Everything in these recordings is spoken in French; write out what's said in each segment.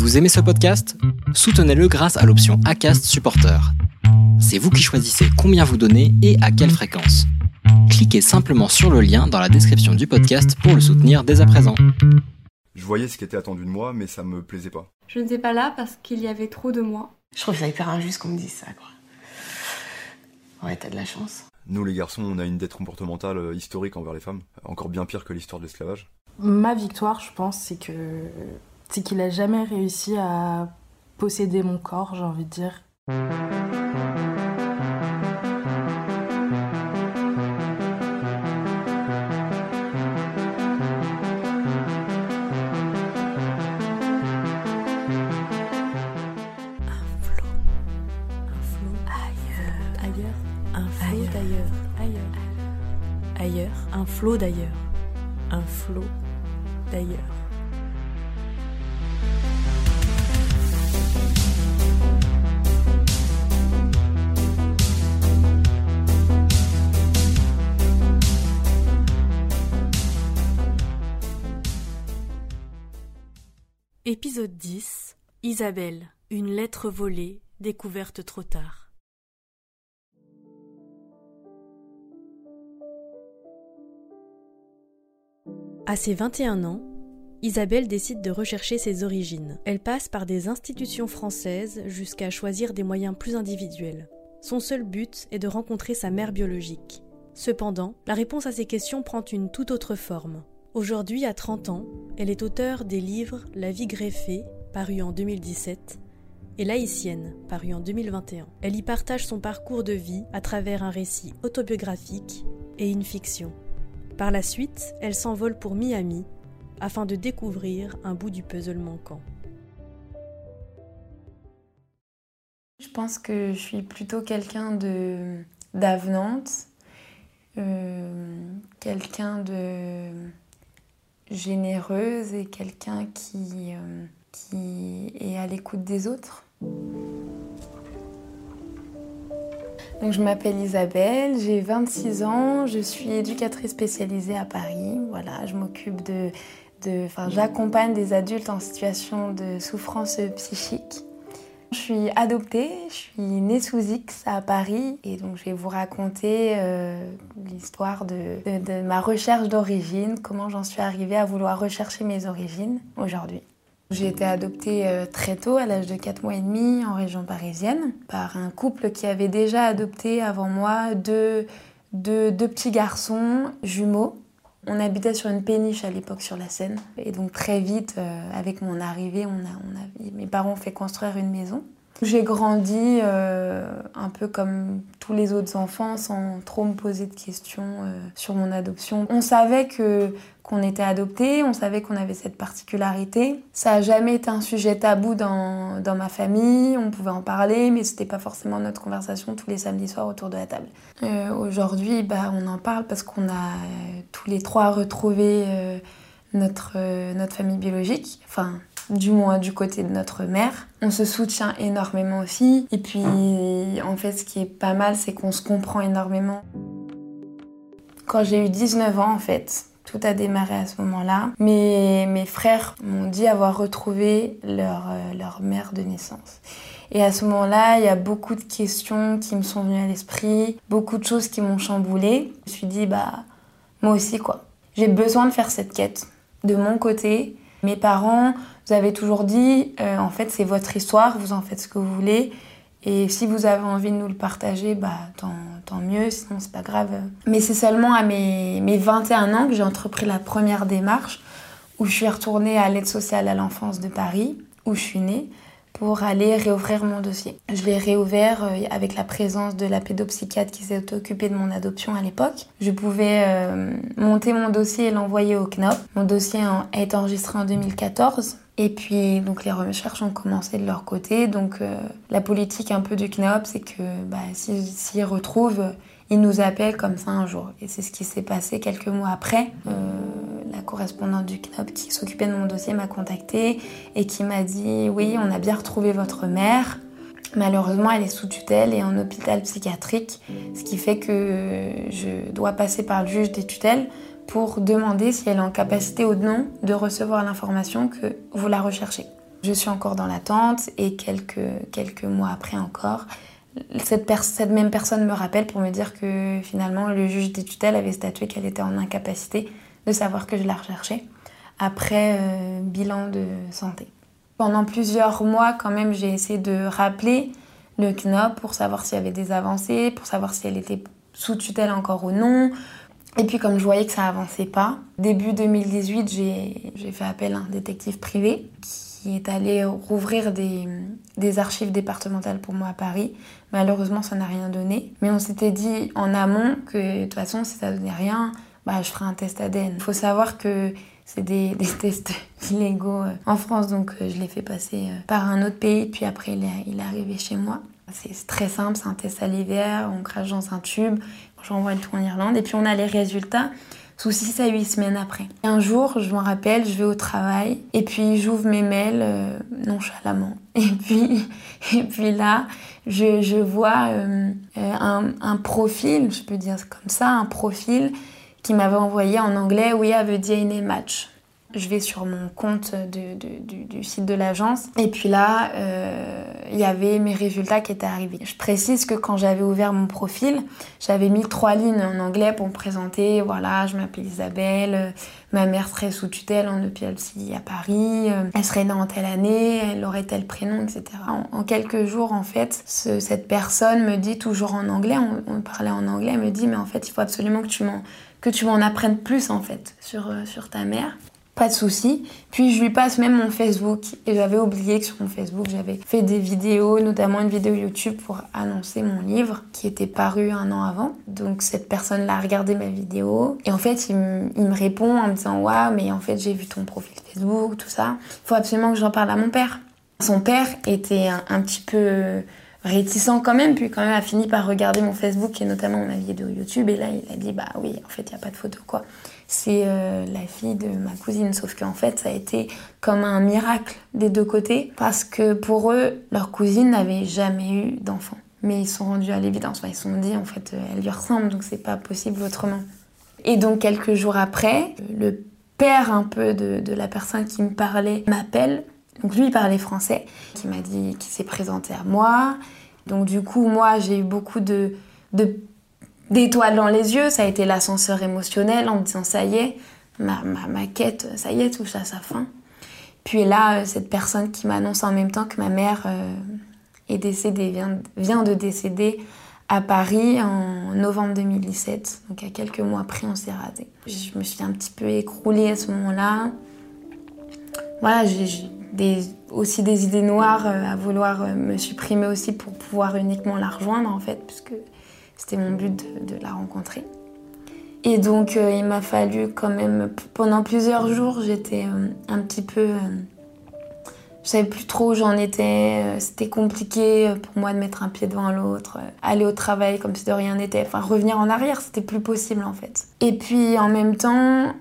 Vous aimez ce podcast? Soutenez-le grâce à l'option ACAST Supporter. C'est vous qui choisissez combien vous donnez et à quelle fréquence. Cliquez simplement sur le lien dans la description du podcast pour le soutenir dès à présent. Je voyais ce qui était attendu de moi, mais ça me plaisait pas. Je n'étais pas là parce qu'il y avait trop de moi. Je trouve ça hyper injuste qu'on me dise ça, quoi. Ouais, t'as de la chance. Nous, les garçons, on a une dette comportementale euh, historique envers les femmes, encore bien pire que l'histoire de l'esclavage. Ma victoire, je pense, c'est que c'est qu'il a jamais réussi à posséder mon corps, j'ai envie de dire. ailleurs, un flot d'ailleurs, Épisode 10 Isabelle, une lettre volée, découverte trop tard. À ses 21 ans, Isabelle décide de rechercher ses origines. Elle passe par des institutions françaises jusqu'à choisir des moyens plus individuels. Son seul but est de rencontrer sa mère biologique. Cependant, la réponse à ces questions prend une toute autre forme. Aujourd'hui, à 30 ans, elle est auteure des livres La vie greffée, paru en 2017, et Laïcienne, paru en 2021. Elle y partage son parcours de vie à travers un récit autobiographique et une fiction. Par la suite, elle s'envole pour Miami afin de découvrir un bout du puzzle manquant. Je pense que je suis plutôt quelqu'un de d'avenante, euh, quelqu'un de généreuse et quelqu'un qui, euh, qui est à l'écoute des autres. Donc, je m'appelle Isabelle, j'ai 26 ans, je suis éducatrice spécialisée à Paris. Voilà, je m'occupe de, de enfin, j'accompagne des adultes en situation de souffrance psychique. Je suis adoptée, je suis née sous X à Paris et donc je vais vous raconter euh, l'histoire de, ma recherche d'origine, comment j'en suis arrivée à vouloir rechercher mes origines aujourd'hui. J'ai été adoptée euh, très tôt, à l'âge de 4 mois et demi, en région parisienne, par un couple qui avait déjà adopté avant moi deux, deux, petits garçons jumeaux. On habitait sur une péniche à l'époque sur la Seine. Et donc très vite, euh, avec mon arrivée, on a, mes parents ont fait construire une maison. J'ai grandi euh, un peu comme tous les autres enfants sans trop me poser de questions euh, sur mon adoption. On savait que qu'on était adopté, on savait qu'on avait cette particularité. Ça n'a jamais été un sujet tabou dans, dans ma famille, on pouvait en parler, mais c'était pas forcément notre conversation tous les samedis soirs autour de la table. Euh, Aujourd'hui, bah, on en parle parce qu'on a tous les trois retrouvé notre, notre famille biologique. Enfin, du moins du côté de notre mère. On se soutient énormément aussi. Et puis, en fait, ce qui est pas mal, c'est qu'on se comprend énormément. Quand j'ai eu 19 ans, en fait, tout a démarré à ce moment-là. Mes, mes frères m'ont dit avoir retrouvé leur, euh, leur mère de naissance. Et à ce moment-là, il y a beaucoup de questions qui me sont venues à l'esprit, beaucoup de choses qui m'ont chamboulée. Je me suis dit, bah, moi aussi, quoi. J'ai besoin de faire cette quête de mon côté. Mes parents vous avez toujours dit, euh, en fait, c'est votre histoire, vous en faites ce que vous voulez. Et si vous avez envie de nous le partager, bah, tant, tant mieux, sinon c'est pas grave. Mais c'est seulement à mes, mes 21 ans que j'ai entrepris la première démarche où je suis retournée à l'aide sociale à l'enfance de Paris, où je suis née, pour aller réouvrir mon dossier. Je l'ai réouvert euh, avec la présence de la pédopsychiatre qui s'est occupée de mon adoption à l'époque. Je pouvais euh, monter mon dossier et l'envoyer au CNOP. Mon dossier été enregistré en 2014. Et puis, donc, les recherches ont commencé de leur côté. Donc, euh, la politique un peu du CNOP, c'est que bah, s'ils retrouvent, ils nous appellent comme ça un jour. Et c'est ce qui s'est passé quelques mois après. Correspondante du CNOP qui s'occupait de mon dossier m'a contactée et qui m'a dit Oui, on a bien retrouvé votre mère. Malheureusement, elle est sous tutelle et en hôpital psychiatrique, ce qui fait que je dois passer par le juge des tutelles pour demander si elle est en capacité ou non de recevoir l'information que vous la recherchez. Je suis encore dans l'attente et quelques, quelques mois après encore, cette, même personne me rappelle pour me dire que finalement le juge des tutelles avait statué qu'elle était en incapacité de savoir que je la recherchais après euh, bilan de santé. Pendant plusieurs mois quand même j'ai essayé de rappeler le CNOP pour savoir s'il y avait des avancées, pour savoir si elle était sous tutelle encore ou non. Et puis comme je voyais que ça avançait pas, début 2018 j'ai fait appel à un détective privé qui est allé rouvrir des, des, archives départementales pour moi à Paris. Malheureusement, ça n'a rien donné. Mais on s'était dit en amont que de toute façon, si ça donnait rien, bah, je ferai un test ADN. Il faut savoir que c'est des, tests illégaux euh, en France, donc euh, je l'ai fait passer euh, par un autre pays, puis après il est, arrivé chez moi. C'est très simple, c'est un test salivaire, on crache dans un tube, j'envoie le tout en Irlande, et puis on a les résultats sous 6 à 8 semaines après. Un jour, je me rappelle, je vais au travail et puis j'ouvre mes mails euh, nonchalamment. Et puis, et puis là, je, je vois un, un, profil, je peux dire comme ça, un profil qui m'avait envoyé en anglais We have a DNA match. Je vais sur mon compte de, du, site de l'agence et puis là, euh, il y avait mes résultats qui étaient arrivés. Je précise que quand j'avais ouvert mon profil, j'avais mis trois lignes en anglais pour me présenter. Voilà, je m'appelle Isabelle, euh, ma mère serait sous tutelle en EPLC à Paris, euh, elle serait née en telle année, elle aurait tel prénom, etc. En, quelques jours, en fait, ce, cette personne me dit toujours en anglais, on, on, parlait en anglais, elle me dit mais en fait, il faut absolument que tu m'en que tu m'en apprennes plus en fait sur, sur ta mère pas de souci. Puis je lui passe même mon Facebook et j'avais oublié que sur mon Facebook j'avais fait des vidéos, notamment une vidéo YouTube pour annoncer mon livre qui était paru un an avant. Donc cette personne-là a regardé ma vidéo et en fait il, me répond en me disant waouh mais en fait j'ai vu ton profil Facebook, tout ça. Il faut absolument que j'en parle à mon père. Son père était un, un petit peu réticent quand même, puis quand même a fini par regarder mon Facebook et notamment ma vidéo YouTube et là il a dit bah oui en fait il n'y a pas de photo quoi c'est euh, la fille de ma cousine. Sauf qu'en fait, ça a été comme un miracle des deux côtés, parce que pour eux, leur cousine n'avait jamais eu d'enfant. Mais ils sont rendus à l'évidence. ils se sont dit, en fait, elle lui ressemble, donc c'est pas possible autrement. Et donc, quelques jours après, le père un peu de, de la personne qui me parlait m'appelle. Donc, lui, il parlait français, qui m'a dit qu'il s'est présenté à moi. Donc, du coup, moi, j'ai eu beaucoup de, de d'étoiles dans les yeux, ça a été l'ascenseur émotionnel en me disant ça y est, ma, ma, ma quête, ça y est, touche à sa fin. Puis là, euh, cette personne qui m'annonce en même temps que ma mère euh, est décédée, vient, vient, de décéder à Paris en novembre 2017. Donc à quelques mois après, on s'est raté. Je me suis un petit peu écroulée à ce moment-là. Voilà, j'ai aussi des idées noires euh, à vouloir me supprimer aussi pour pouvoir uniquement la rejoindre en fait, puisque c'était mon but de, la rencontrer. Et donc euh, il m'a fallu quand même, pendant plusieurs jours, j'étais euh, un petit peu... Euh, je savais plus trop où j'en étais, c'était compliqué pour moi de mettre un pied devant l'autre, aller au travail comme si de rien n'était, enfin revenir en arrière, c'était plus possible en fait. Et puis en même temps,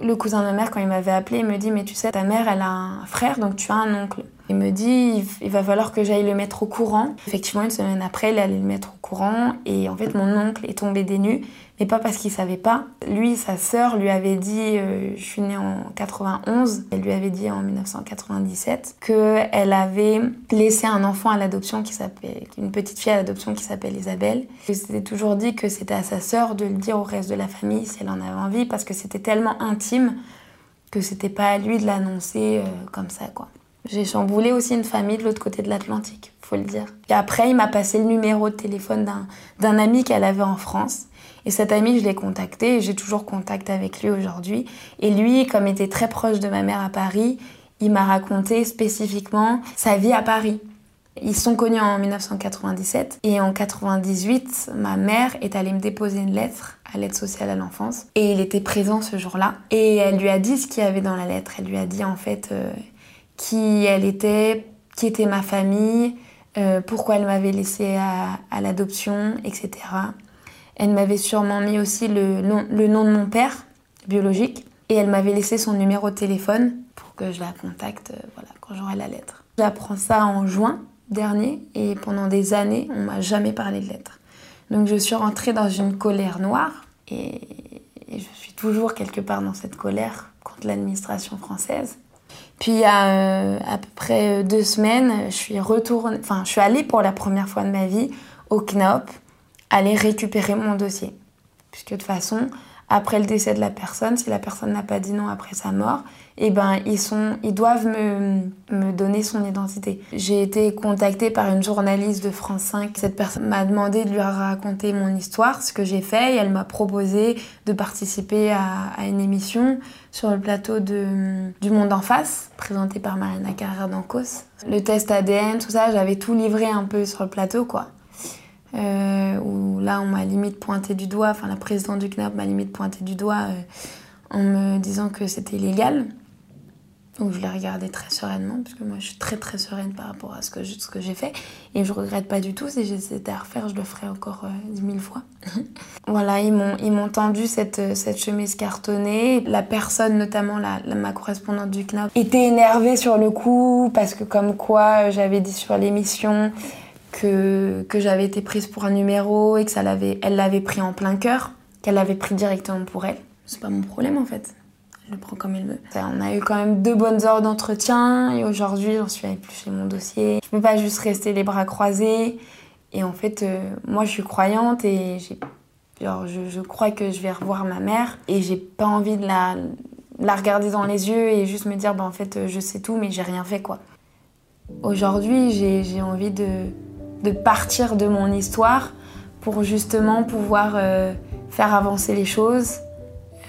le cousin de ma mère, quand il m'avait appelé, il me dit Mais tu sais, ta mère, elle a un frère, donc tu as un oncle. Il me dit Il va falloir que j'aille le mettre au courant. Effectivement, une semaine après, il allait le mettre au courant. Et en fait, mon oncle est tombé des nues, mais pas parce qu'il savait pas. Lui, sa sœur lui avait dit euh, Je suis née en 91. Elle lui avait dit en 1997 qu'elle avait laissé un enfant à l'adoption qui s'appelle, une petite fille à l'adoption qui s'appelle Isabelle. Je s'était toujours dit que c'était à sa sœur de le dire au reste de la famille si elle en avait envie, parce que c'était tellement intime que c'était pas à lui de l'annoncer euh, comme ça, quoi. J'ai chamboulé aussi une famille de l'autre côté de l'Atlantique, faut le dire. Et après, il m'a passé le numéro de téléphone d'un ami qu'elle avait en France. Et cet ami, je l'ai contacté et j'ai toujours contact avec lui aujourd'hui. Et lui, comme était très proche de ma mère à Paris, il m'a raconté spécifiquement sa vie à Paris. Ils sont connus en 1997 et en 98, ma mère est allée me déposer une lettre à l'aide sociale à l'enfance et il était présent ce jour-là et elle lui a dit ce qu'il y avait dans la lettre. Elle lui a dit en fait euh, qui elle était, qui était ma famille, euh, pourquoi elle m'avait laissée à, l'adoption, etc. Elle m'avait sûrement mis aussi le nom, le nom de mon père biologique et elle m'avait laissé son numéro de téléphone pour que je la contacte euh, voilà, quand j'aurai la lettre. J'apprends ça en juin dernier et pendant des années, on m'a jamais parlé de lettres. Donc je suis rentrée dans une colère noire et je suis toujours quelque part dans cette colère contre l'administration française. Puis il y a euh, à peu près deux semaines, je suis je suis allée pour la première fois de ma vie au CNOP aller récupérer mon dossier. Puisque de toute façon, après le décès de la personne, si la personne n'a pas dit non après sa mort, eh ben ils sont, ils doivent me, me donner son identité. J'ai été contactée par une journaliste de France 5. Cette personne m'a demandé de lui raconter mon histoire, ce que j'ai fait, et elle m'a proposé de participer à, à, une émission sur le plateau de, du Monde en face, présentée par Marina Carrère d'Ancos. Le test ADN, tout ça, j'avais tout livré un peu sur le plateau, quoi. Euh, où là on m'a limite pointé du doigt, enfin la présidente du CNAP m'a limite pointé du doigt euh, en me disant que c'était illégal. Donc je l'ai regardé très sereinement, parce que moi je suis très très sereine par rapport à ce que, ce que j'ai fait. Et je regrette pas du tout, si j'étais à refaire, je le ferais encore dix mille fois. voilà, ils m'ont, ils m'ont tendu cette, cette chemise cartonnée. La personne, notamment la, la, ma correspondante du CNAP, était énervée sur le coup, parce que comme quoi j'avais dit sur l'émission que, que j'avais été prise pour un numéro et que ça l'avait, elle l'avait pris en plein cœur, qu'elle l'avait pris directement pour elle. C'est pas mon problème en fait. Elle le prend comme elle veut. On a eu quand même deux bonnes heures d'entretien et aujourd'hui j'en suis à éplucher mon dossier. Je peux pas juste rester les bras croisés. Et en fait, euh, moi je suis croyante et genre, je, je, crois que je vais revoir ma mère et j'ai pas envie de la, la regarder dans les yeux et juste me dire, bah, en fait, je sais tout mais j'ai rien fait quoi. Aujourd'hui, j'ai envie de, de partir de mon histoire pour justement pouvoir euh, faire avancer les choses.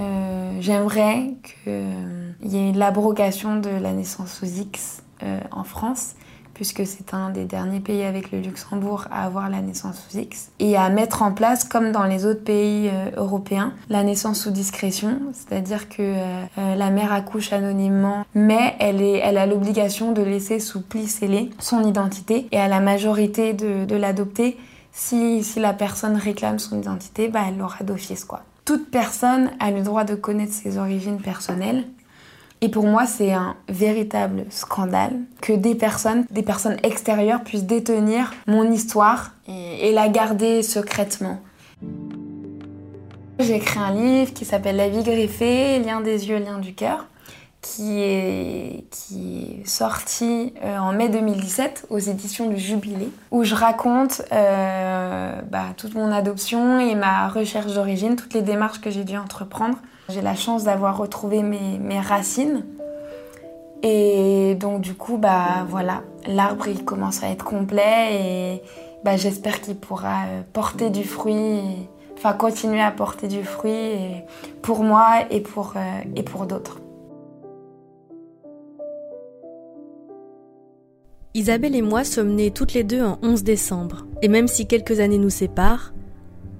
Euh, J'aimerais qu'il y ait l'abrogation de la naissance sous X euh, en France, puisque c'est un des derniers pays avec le Luxembourg à avoir la naissance sous X, et à mettre en place, comme dans les autres pays euh, européens, la naissance sous discrétion, c'est-à-dire que euh, la mère accouche anonymement, mais elle, est, elle a l'obligation de laisser sous pli scellé son identité, et à la majorité de, de l'adopter, si, si, la personne réclame son identité, bah, elle l'aura d'office. quoi. Toute personne a le droit de connaître ses origines personnelles, et pour moi, c'est un véritable scandale que des personnes, des personnes extérieures puissent détenir mon histoire et, la garder secrètement. J'ai écrit un livre qui s'appelle La vie greffée, lien des yeux, lien du cœur, qui est, qui est sorti euh, en mai 2017 aux éditions du Jubilé, où je raconte euh, bah, toute mon adoption et ma recherche d'origine, toutes les démarches que j'ai dû entreprendre. J'ai la chance d'avoir retrouvé mes, mes, racines. Et donc du coup, bah voilà, l'arbre commence à être complet et bah, j'espère qu'il pourra porter du fruit, enfin continuer à porter du fruit et pour moi et pour, euh, et pour d'autres. Isabelle et moi sommes nées toutes les deux un 11 décembre. Et même si quelques années nous séparent,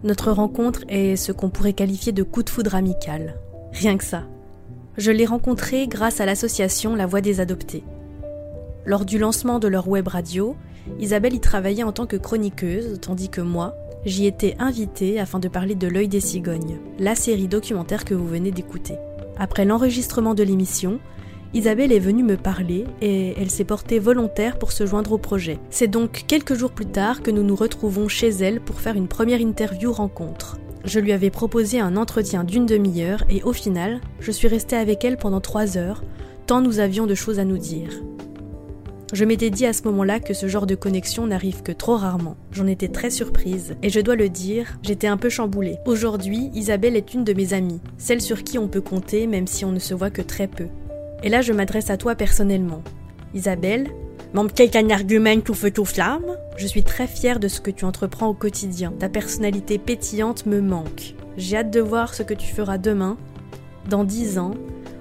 notre rencontre est ce qu'on pourrait qualifier de coup de foudre amical. Rien que ça. Je l'ai rencontrée grâce à l'association La Voix des Adoptés. Lors du lancement de leur web radio, Isabelle y travaillait en tant que chroniqueuse, tandis que moi, j'y étais invitée afin de parler de L'œil des cigognes, la série documentaire que vous venez d'écouter. Après l'enregistrement de l'émission, Isabelle est venue me parler et elle s'est portée volontaire pour se joindre au projet. C'est donc quelques jours plus tard que nous nous retrouvons chez elle pour faire une première interview rencontre. Je lui avais proposé un entretien d'une demi-heure et au final, je suis restée avec elle pendant trois heures, tant nous avions de choses à nous dire. Je m'étais dit à ce moment-là que ce genre de connexion n'arrive que trop rarement. J'en étais très surprise, et je dois le dire, j'étais un peu chamboulée. Aujourd'hui, Isabelle est une de mes amies, celle sur qui on peut compter même si on ne se voit que très peu. Et là, je m'adresse à toi personnellement. Isabelle, membre quelqu'un argument tout feu tout flamme Je suis très fière de ce que tu entreprends au quotidien. Ta personnalité pétillante me manque. J'ai hâte de voir ce que tu feras demain, dans 10 ans,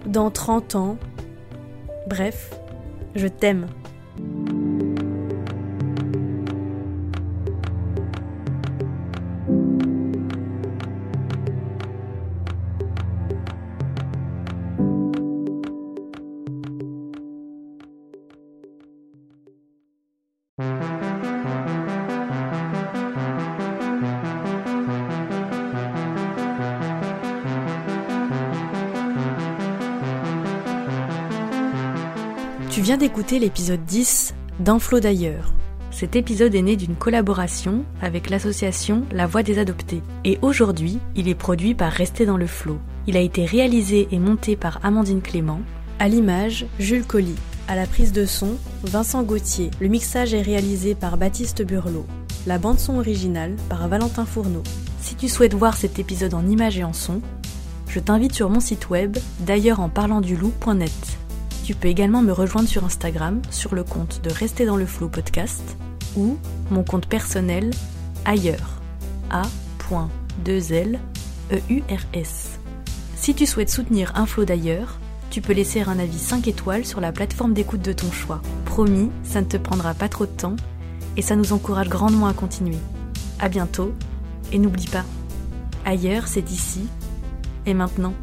dans 30 ans. Bref, je t'aime. Viens d'écouter l'épisode 10 d'Un flot d'ailleurs. Cet épisode est né d'une collaboration avec l'association La Voix des Adoptés. Et aujourd'hui, il est produit par Rester dans le flot. Il a été réalisé et monté par Amandine Clément. À l'image, Jules Colli. À la prise de son, Vincent Gauthier. Le mixage est réalisé par Baptiste Burlot. La bande son originale par Valentin Fourneau. Si tu souhaites voir cet épisode en images et en son, je t'invite sur mon site web d'ailleurs en parlant du loup.net. Tu peux également me rejoindre sur Instagram sur le compte de Rester dans le flou podcast ou mon compte personnel ailleurs a.2l EURS. Si tu souhaites soutenir un flot d'ailleurs, tu peux laisser un avis 5 étoiles sur la plateforme d'écoute de ton choix. Promis, ça ne te prendra pas trop de temps et ça nous encourage grandement à continuer. À bientôt et n'oublie pas, ailleurs c'est ici et maintenant.